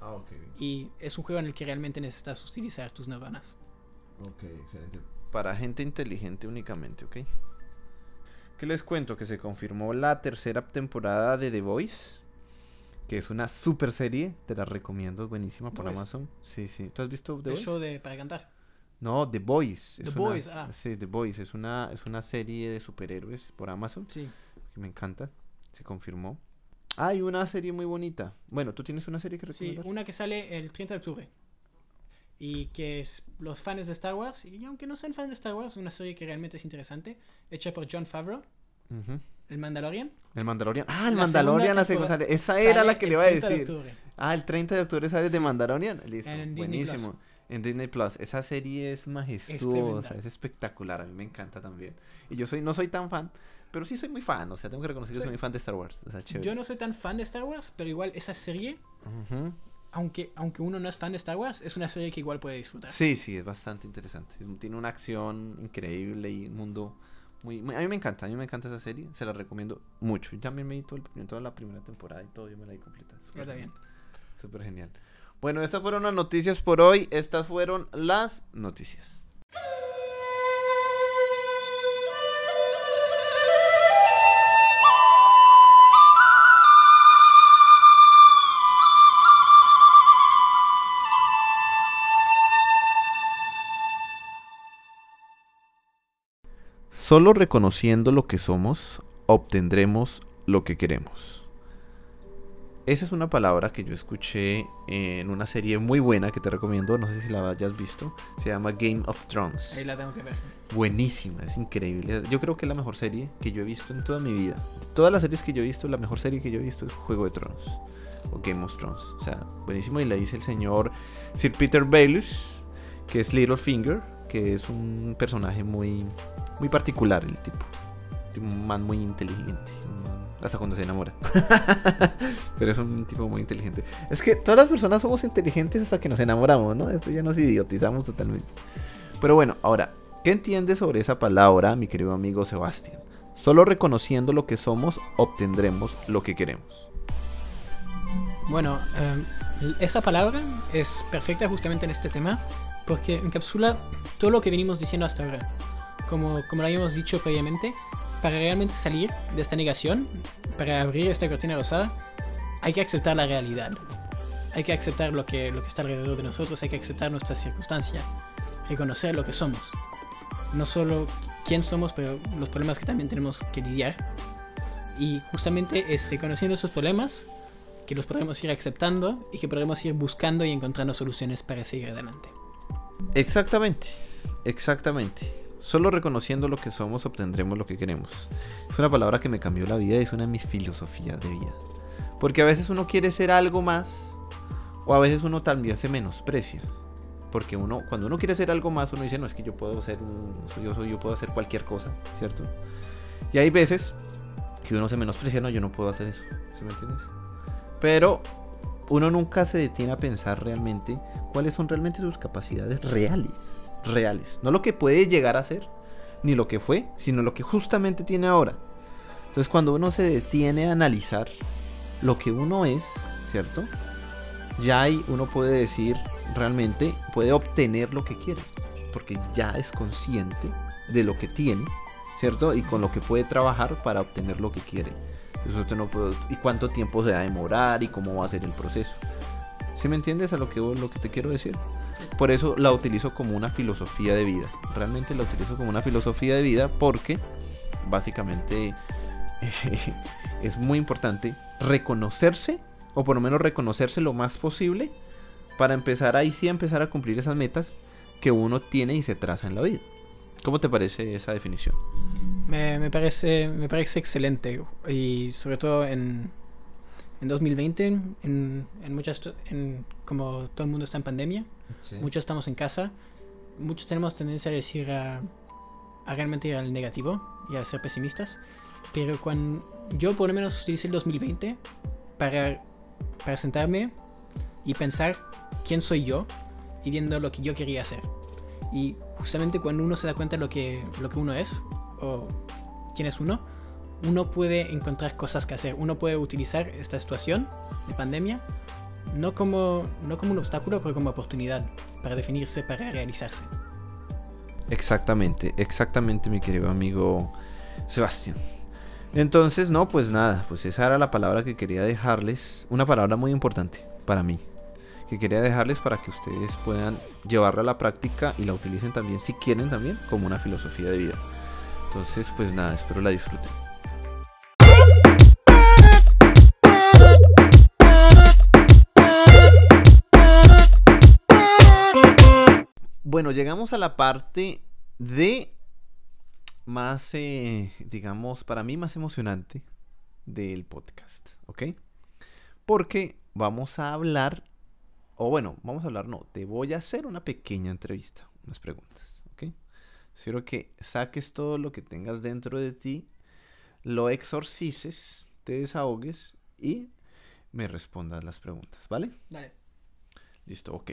Ah, ok, Y es un juego en el que realmente necesitas utilizar tus neuronas. ok, excelente. Para gente inteligente únicamente, ¿ok? ¿Qué les cuento? Que se confirmó la tercera temporada de The Voice, que es una super serie, te la recomiendo, es buenísima por Voice. Amazon. Sí, sí. ¿Tú has visto The El Voice? show de para cantar. No, The Boys. The es Boys, una, ah. Sí, The Boys. Es una, es una serie de superhéroes por Amazon Sí. Que me encanta. Se confirmó. Hay una serie muy bonita. Bueno, ¿tú tienes una serie que Sí, recomendar? una que sale el 30 de octubre. Y que es los fans de Star Wars, y aunque no sean fans de Star Wars, una serie que realmente es interesante, hecha por John Favreau, el Mandalorian. El Mandalorian. Ah, el La Mandalorian, la segunda sale. Esa era la que le iba a 30 de decir. octubre. Ah, el 30 de octubre sale de Sí. Mandalorian. Listo. En Buenísimo. Plus. En Disney Plus. Esa serie es majestuosa, tremenda. es, espectacular. A mí me encanta también. Y yo soy no soy tan fan, pero sí soy muy fan. O sea, tengo que reconocer que soy muy fan de Star Wars. O sea, chévere. Yo no soy tan fan de Star Wars, pero igual esa serie, aunque, aunque uno no es fan de Star Wars, es una serie que igual puede disfrutar. Sí, sí, es bastante interesante. Es- Tiene una acción increíble y un mundo muy, muy- A mí me encanta, a mí me encanta esa serie. Se la recomiendo mucho. Yo también me vi todo el, toda la primera temporada y todo. Yo me la di completa. Ya Súper está genial. bien. Súper genial. Bueno, estas fueron las noticias por hoy. Estas fueron las noticias. Solo reconociendo lo que somos, obtendremos lo que queremos. Esa es una palabra que yo escuché en una serie muy buena que te recomiendo, no sé si la hayas visto, se llama Game of Thrones. Ahí la tengo que ver. Buenísima, es increíble. Yo creo que es la mejor serie que yo he visto en toda mi vida. De todas las series que yo he visto, la mejor serie que yo he visto es Juego de Tronos o Game of Thrones. O sea, buenísimo y la dice el señor Sir Peter Baelish, que es Littlefinger, que es un personaje muy muy particular el tipo. Un man muy inteligente. Hasta cuando se enamora. Pero es un tipo muy inteligente. Es que todas las personas somos inteligentes hasta que nos enamoramos, ¿no? Después ya nos idiotizamos totalmente. Pero bueno, ahora, ¿qué entiendes sobre esa palabra, mi querido amigo Sebastián? Solo reconociendo lo que somos, obtendremos lo que queremos. Bueno, eh, esa palabra es perfecta justamente en este tema porque encapsula todo lo que venimos diciendo hasta ahora. Como, como lo habíamos dicho previamente, para realmente salir de esta negación, para abrir esta cortina rosada, hay que aceptar la realidad. Hay que aceptar lo que, lo que está alrededor de nosotros, hay que aceptar nuestras circunstancias, reconocer lo que somos. No solo quién somos, pero los problemas que también tenemos que lidiar. Y justamente es reconociendo esos problemas que los podremos ir aceptando y que podremos ir buscando y encontrando soluciones para seguir adelante. Exactamente, exactamente. Solo reconociendo lo que somos obtendremos lo que queremos. Es una palabra que me cambió la vida y es una de mis filosofías de vida. Porque a veces uno quiere ser algo más o a veces uno también se menosprecia. Porque uno, cuando uno quiere ser algo más, uno dice, no, es que yo puedo ser un, yo, soy, yo puedo hacer cualquier cosa, ¿cierto? Y hay veces que uno se menosprecia, no, yo no puedo hacer eso, ¿sí me entiendes? Pero uno nunca se detiene a pensar realmente cuáles son realmente sus capacidades reales. Reales. No lo que puede llegar a ser, ni lo que fue, sino lo que justamente tiene ahora. Entonces cuando uno se detiene a analizar lo que uno es, ¿cierto? Ya ahí uno puede decir realmente, puede obtener lo que quiere. Porque ya es consciente de lo que tiene ¿cierto? Y con lo que puede trabajar para obtener lo que quiere. No y cuánto tiempo se va a demorar y cómo va a ser el proceso. ¿Sí me entiendes a lo que, lo que te quiero decir? Por eso la utilizo como una filosofía de vida. Realmente la utilizo como una filosofía de vida porque básicamente es muy importante reconocerse o por lo menos reconocerse lo más posible para empezar ahí sí empezar a cumplir esas metas que uno tiene y se traza en la vida. ¿Cómo te parece esa definición? Me, me parece, me parece excelente. Y sobre todo en, en 2020, en, en muchas, en, como todo el mundo está en pandemia, muchos estamos en casa, muchos tenemos tendencia a decir a, a realmente ir al negativo y a ser pesimistas. Pero cuando yo por lo menos utilicé el 2020 para, para sentarme y pensar quién soy yo y viendo lo que yo quería hacer. Y justamente cuando uno se da cuenta de lo que, lo que uno es o quién es uno, uno puede encontrar cosas que hacer. Uno puede utilizar esta situación de pandemia no como, no como un obstáculo, pero como oportunidad para definirse, para realizarse. Exactamente, exactamente mi querido amigo Sebastián. Entonces, no, pues nada, pues esa era la palabra que quería dejarles, una palabra muy importante para mí, que quería dejarles para que ustedes puedan llevarla a la práctica y la utilicen también, si quieren también, como una filosofía de vida. Entonces, pues nada, espero la disfruten. Bueno, llegamos a la parte de más, eh, digamos, para mí más emocionante del podcast, ¿ok? Porque vamos a hablar, o bueno, vamos a hablar, no, te voy a hacer una pequeña entrevista, unas preguntas, ¿ok? Quiero que saques todo lo que tengas dentro de ti, lo exorcices, te desahogues y me respondas las preguntas, ¿vale? Dale. Listo, ok.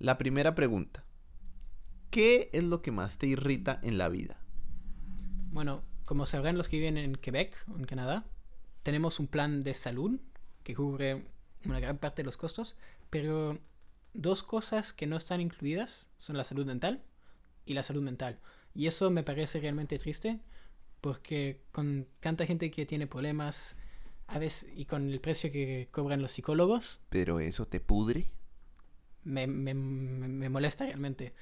La primera pregunta. ¿Qué es lo que más te irrita en la vida? Bueno, como sabrán los que viven en Quebec o en Canadá, tenemos un plan de salud que cubre una gran parte de los costos, pero dos cosas que no están incluidas son la salud dental y la salud mental. Y eso me parece realmente triste porque con tanta gente que tiene problemas a veces y con el precio que cobran los psicólogos, ¿Pero eso te pudre? me- me- me molesta realmente.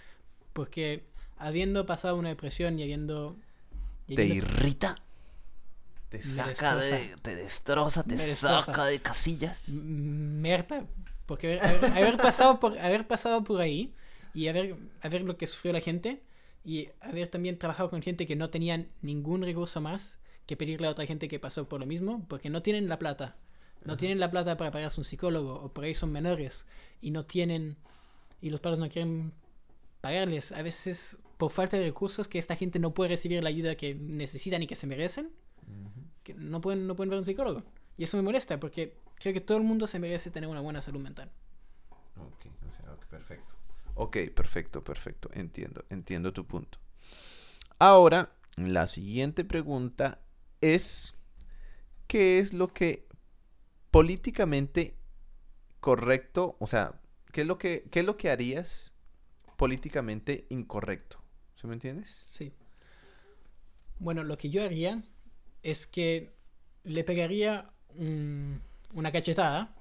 Porque habiendo pasado una depresión y habiendo... y ¿Te habiendo- irrita? ¿Te saca de... te destroza, te destroza. saca de casillas? M- me harta, porque haber, haber- haber pasado por haber pasado por ahí y haber, haber lo que sufrió la gente y haber también trabajado con gente que no tenían ningún recurso más que pedirle a otra gente que pasó por lo mismo porque no tienen la plata no tienen la plata para pagarse un psicólogo o por ahí son menores y no tienen y los padres no quieren pagarles a veces por falta de recursos que esta gente no puede recibir la ayuda que necesitan y que se merecen que no pueden no pueden ver un psicólogo y eso me molesta porque creo que todo el mundo se merece tener una buena salud mental Ok, o sea, ok, perfecto. Ok, perfecto, perfecto. Entiendo, entiendo tu punto. Ahora, la siguiente pregunta es, ¿qué es lo que políticamente correcto, o sea, qué es lo que, qué es lo que harías políticamente incorrecto? ¿Sí me entiendes? Sí. Bueno, lo que yo haría es que le pegaría un- una cachetada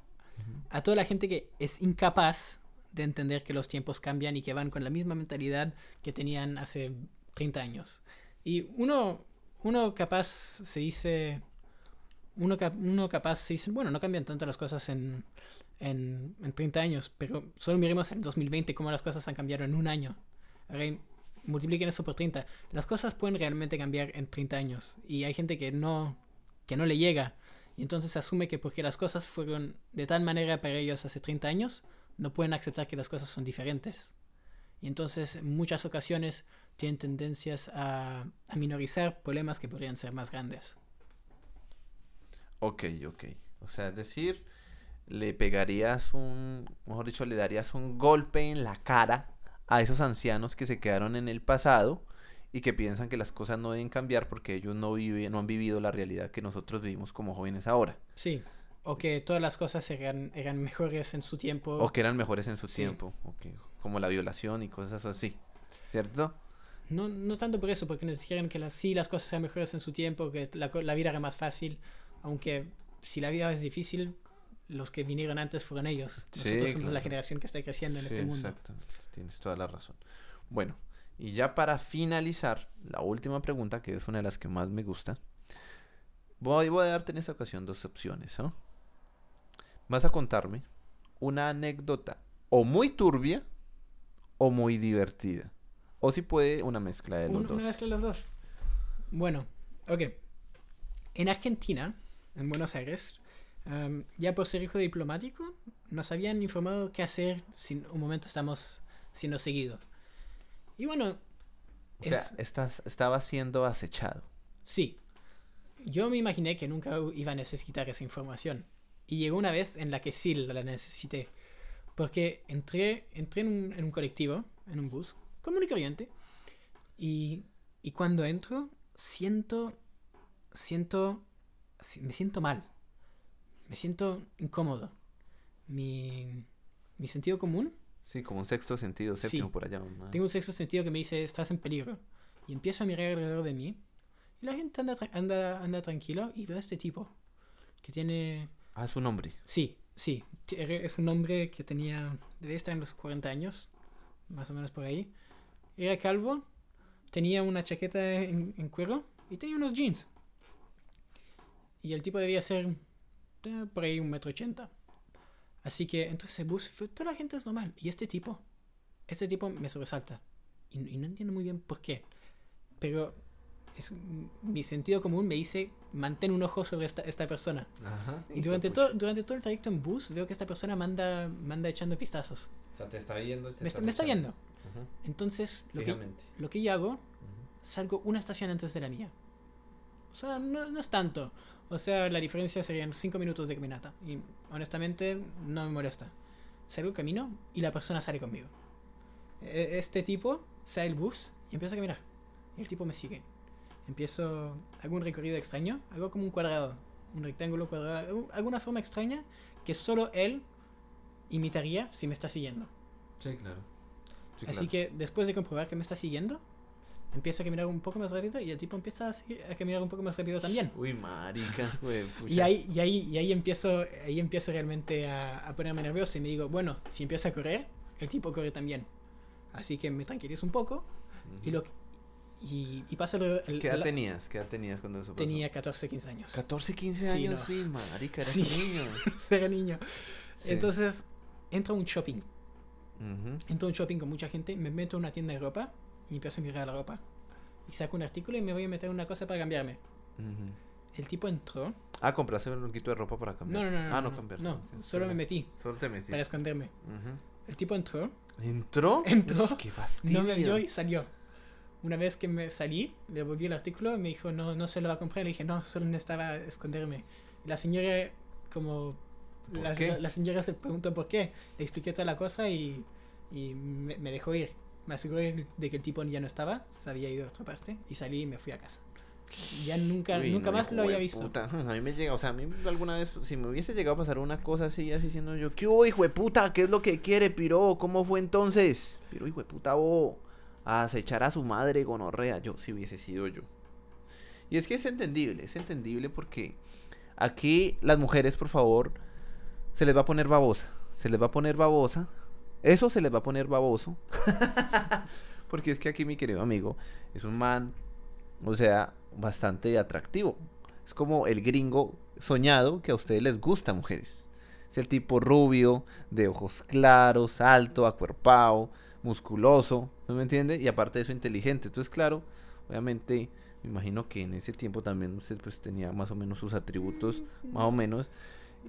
a toda la gente que es incapaz de entender que los tiempos cambian y que van con la misma mentalidad que tenían hace 30 años. Y uno, uno capaz se dice, uno, cap- uno capaz se dice, bueno, no cambian tanto las cosas en, en, en 30 años, pero solo miremos en 2020 cómo las cosas han cambiado en un año. Ahora, multipliquen eso por 30. Las cosas pueden realmente cambiar en 30 años y hay gente que no, que no le llega. Y entonces asume que porque las cosas fueron de tal manera para ellos hace 30 años, no pueden aceptar que las cosas son diferentes. Y entonces en muchas ocasiones tienen tendencias a, a minorizar problemas que podrían ser más grandes. Ok, ok. O sea, decir, le pegarías un, mejor dicho, le darías un golpe en la cara a esos ancianos que se quedaron en el pasado y que piensan que las cosas no deben cambiar porque ellos no, viven, no han vivido la realidad que nosotros vivimos como jóvenes ahora. Sí, o que todas las cosas eran, eran mejores en su tiempo. O que eran mejores en su Sí. tiempo. Como la violación y cosas así. ¿Cierto? No, no tanto por eso, porque nos dijeron que las, sí, las cosas sean mejores en su tiempo, que la, la vida era más fácil, aunque si la vida es difícil, los que vinieron antes fueron ellos. Sí, Nosotros somos la generación que está creciendo en Sí, este mundo. Exacto, tienes toda la razón. Bueno, y ya para finalizar, la última pregunta, que es una de las que más me gusta. Voy, voy a darte en esta ocasión dos opciones, ¿no? Vas a contarme una anécdota o muy turbia o muy divertida. O si puede, una mezcla de los dos. Una mezcla de los dos. Bueno, ok. En Argentina, en Buenos Aires, em, ya por ser hijo diplomático, nos habían informado qué hacer si en un momento estamos siendo seguidos. Y bueno, O sea, es- estás, estaba siendo acechado. sí. Yo me imaginé que nunca iba a necesitar esa información. Y llegó una vez en la que sí la necesité. Porque entré, entré en, un, en un colectivo, en un bus, común y corriente. Y, y cuando entro, siento, siento, si- me siento mal. Me siento incómodo. Mi, mi sentido común, Sí, como un sexto sentido, séptimo Sí. por allá. tengo un sexto sentido que me dice, estás en peligro. Y empiezo a mirar alrededor de mí. Y la gente anda, anda, anda tranquilo y veo a este tipo. Que tiene... Ah, su nombre. Sí, sí. T- Es un hombre que tenía... Debe estar en los 40 años. Más o menos por ahí. Era calvo. Tenía una chaqueta en, en cuero. Y tenía unos jeans. Y el tipo debía ser... por ahí un metro ochenta. Así que entonces el bus... fue- Toda la gente es normal. Y este tipo... Este tipo me sobresalta. Y, y no entiendo muy bien por qué. Pero... Es, mi sentido común me dice... Mantén un ojo sobre esta, esta persona. Ajá. Y durante todo, durante todo el trayecto en bus veo que esta persona manda, manda echando pistazos. O sea, te está viendo. Me está, me está viendo. Entonces, lo que, lo que yo hago, salgo una estación antes de la mía. O sea, no, no es tanto. O sea, la diferencia serían 5 minutos de caminata. Y honestamente, no me molesta. Salgo camino y la persona sale conmigo. E- Este tipo sale del bus y empieza a caminar. Y el tipo me sigue. Empiezo, hago un recorrido extraño, hago como un cuadrado, un rectángulo cuadrado, un- alguna forma extraña que solo él imitaría si me está siguiendo. Sí, claro. Sí, Así que después de comprobar que me está siguiendo, empieza a caminar un poco más rápido y el tipo empieza a, a caminar un poco más rápido también. Uy, marica, güey. Y ahí, y ahí, y ahí empiezo, ahí empiezo realmente a, a ponerme nervioso y me digo, bueno, si empieza a correr, el tipo corre también. Así que me tranquilizo un poco y lo y, y paso el, el- ¿Qué edad la- tenías? ¿Qué edad tenías cuando eso pasó? tenía 14, 15 años. 14, 15 Sí, años, no. sí, marica, eras Sí. niño. Era niño. Sí. Entonces, entro a un shopping. Ujú. Entro a un shopping con mucha gente, me meto a una tienda de ropa y empiezo a mirar la ropa. Y saco un artículo y me voy a meter una cosa para cambiarme. Ujú. El tipo entró. Ah, compraste un poquito de ropa para cambiar. No, no, no. Ah, no, no, cambiar. No, solo me metí Solo te metiste. para esconderme. Ujú. El tipo entró, ¿Entró? Entró. Uy, qué fastidio. no me vio y salió. Una vez que me salí, le devolví el artículo y me dijo, no, no se lo va a comprar. Le dije, no, solo necesitaba esconderme. La señora, como... ¿Por La, la- la señora se preguntó por qué. Le expliqué toda la cosa y, y me, me dejó ir. Me aseguré de que el tipo ya no estaba, se había ido a otra parte y salí y me fui a casa. Ya nunca, Uy, nunca no, más lo había visto. puta. A mí me llega, o sea, a mí alguna vez, si me hubiese llegado a pasar una cosa así, así diciendo yo, ¿qué hubo, hijo de puta? ¿Qué es lo que quiere, piro? ¿Cómo fue entonces? Piro, hijo de puta, vos, a acechar a su madre, gonorrea. Yo, si hubiese sido yo. Y es que es entendible, es entendible porque aquí las mujeres, por favor, se les va a poner babosa. Se les va a poner babosa. Eso se les va a poner baboso. porque es que aquí mi querido amigo es un man, o sea, bastante atractivo. Es como el gringo soñado que a ustedes les gusta, mujeres. Es el tipo rubio, de ojos claros, alto, acuerpado, musculoso, ¿no me entiende? Y aparte de eso, inteligente. Entonces, claro, obviamente, me imagino que en ese tiempo también usted pues tenía más o menos sus atributos, más o menos.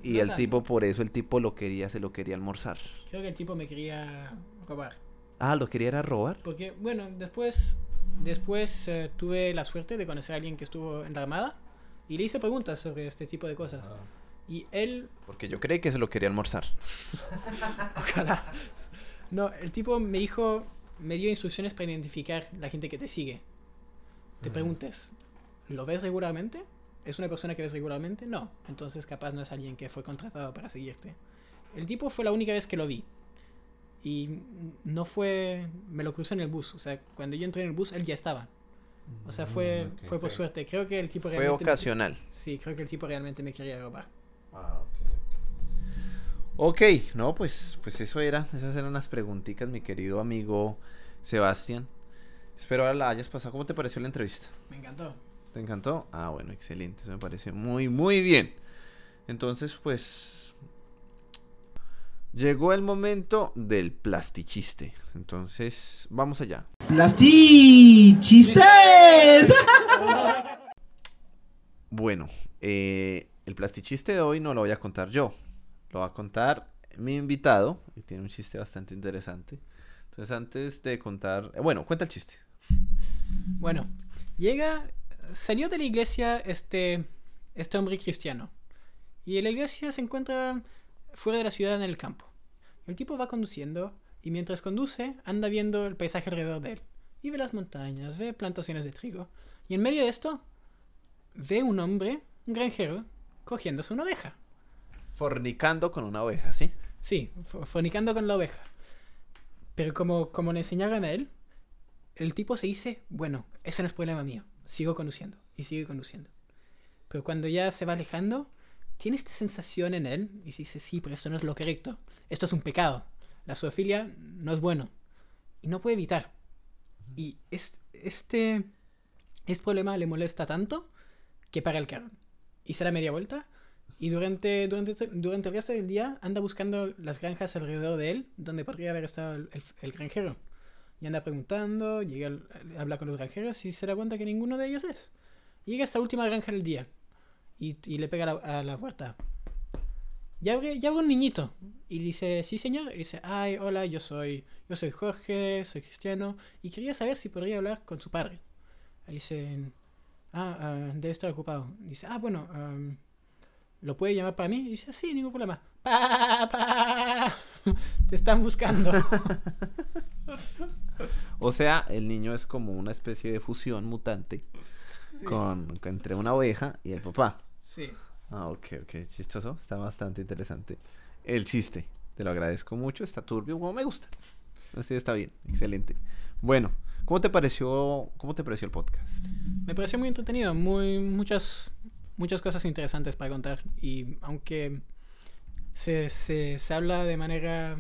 Y No el tanto. tipo, por eso el tipo lo quería, se lo quería almorzar. Creo que el tipo me quería robar. Ah, ¿lo quería era robar? Porque, bueno, después, después eh, tuve la suerte de conocer a alguien que estuvo en la Armada y le hice preguntas sobre este tipo de cosas. Y él, Porque yo creí que se lo quería almorzar. ojalá. No, el tipo me dijo, me dio instrucciones para identificar la gente que te sigue. Te preguntes, ¿lo ves regularmente? ¿Es una persona que ves regularmente? No. Entonces capaz no es alguien que fue contratado para seguirte. El tipo fue la única vez que lo vi. Y no fue. Me lo crucé en el bus. O sea, cuando yo entré en el bus, él ya estaba. O sea, fue, Mm, ok, fue por fue- suerte. Creo que el tipo Fue realmente. me- ocasional. Sí, creo que el tipo realmente me quería robar. Ah, ok. no, pues, pues eso era. Esas eran las preguntitas, mi querido amigo Sebastián. Espero ahora la hayas pasado. ¿Cómo te pareció la entrevista? Me encantó. ¿Te encantó? Ah, bueno, excelente. Eso me parece muy, muy bien. Entonces, pues. Llegó el momento del plastichiste. Entonces, vamos allá. ¡Plastichistes! Bueno, eh, el plastichiste de hoy no lo voy a contar yo. Lo va a contar mi invitado. Y tiene un chiste bastante interesante. Entonces, antes de contar. eh, Bueno, cuenta el chiste. Bueno, llega. Salió de la iglesia este. Este hombre cristiano. Y la iglesia se encuentra fuera de la ciudad en el campo. El tipo va conduciendo. Y mientras conduce, anda viendo el paisaje alrededor de él. Y ve las montañas, ve plantaciones de trigo. Y en medio de esto, ve un hombre, un granjero, cogiéndose una oveja. Fornicando con una oveja, ¿sí? Sí, fo- fornicando con la oveja. Pero como, como le enseñaron a él, el tipo se dice, bueno, ese no es problema mío, sigo conduciendo y sigue conduciendo. Pero cuando ya se va alejando, tiene esta sensación en él y se dice, sí, pero esto no es lo correcto, esto es un pecado, la zoofilia no es bueno y no puede evitar. Y es- este, este problema le molesta tanto que para el carro y se da media vuelta y durante, durante, durante el resto del día anda buscando las granjas alrededor de él, donde podría haber estado el, el- el granjero. Y anda preguntando, llega, al- habla con los granjeros y se da cuenta que ninguno de ellos es. Y llega a esta última granja del día y, y le pega a la, a la puerta. Ya abre, ya abre un niñito y dice, sí señor, y dice, ay, hola, yo soy, yo soy Jorge, soy cristiano y quería saber si podría hablar con su padre. Y dicen, ah, ah, debe estar ocupado. Dice, ah, bueno, am, ¿lo puede llamar para mí? Y dice, sí, ningún problema. Papá, te están buscando. O sea, el niño es como una especie de fusión mutante con, con- entre una oveja y el papá. Sí. Ah, ok, ok, chistoso. Está bastante interesante. El chiste, te lo agradezco mucho. Está turbio, como me gusta. Así está bien, excelente. Bueno, ¿cómo te pareció, cómo te pareció el podcast? Me pareció muy entretenido, muy muchas muchas cosas interesantes para contar y aunque se, se, se habla de manera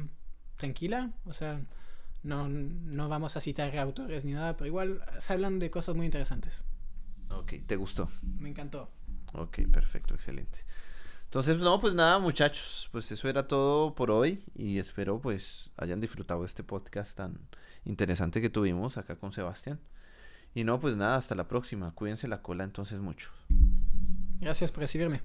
tranquila, o sea, no, no vamos a citar autores ni nada, pero igual se hablan de cosas muy interesantes. Ok, ¿te gustó? Me encantó. Ok, perfecto, excelente. Entonces, no, pues nada, muchachos, pues eso era todo por hoy y espero pues hayan disfrutado este podcast tan interesante que tuvimos acá con Sebastián. Y no, pues nada, hasta la próxima. Cuídense la cola entonces mucho. Gracias por recibirme.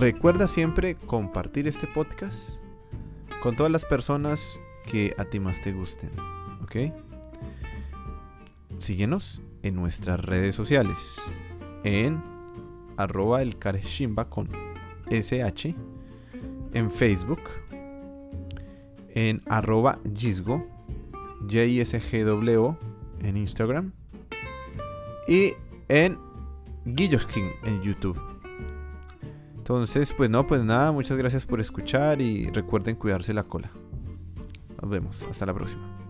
Recuerda siempre compartir este podcast con todas las personas que a ti más te gusten, ¿ok? Síguenos en nuestras redes sociales, en arroba el con SH, en Facebook, en arroba Gisgo, J-I-S-G-W, en Instagram, y en Guilloskin en YouTube. Entonces, pues no, pues nada, muchas gracias por escuchar y recuerden cuidarse la cola. Nos vemos, hasta la próxima.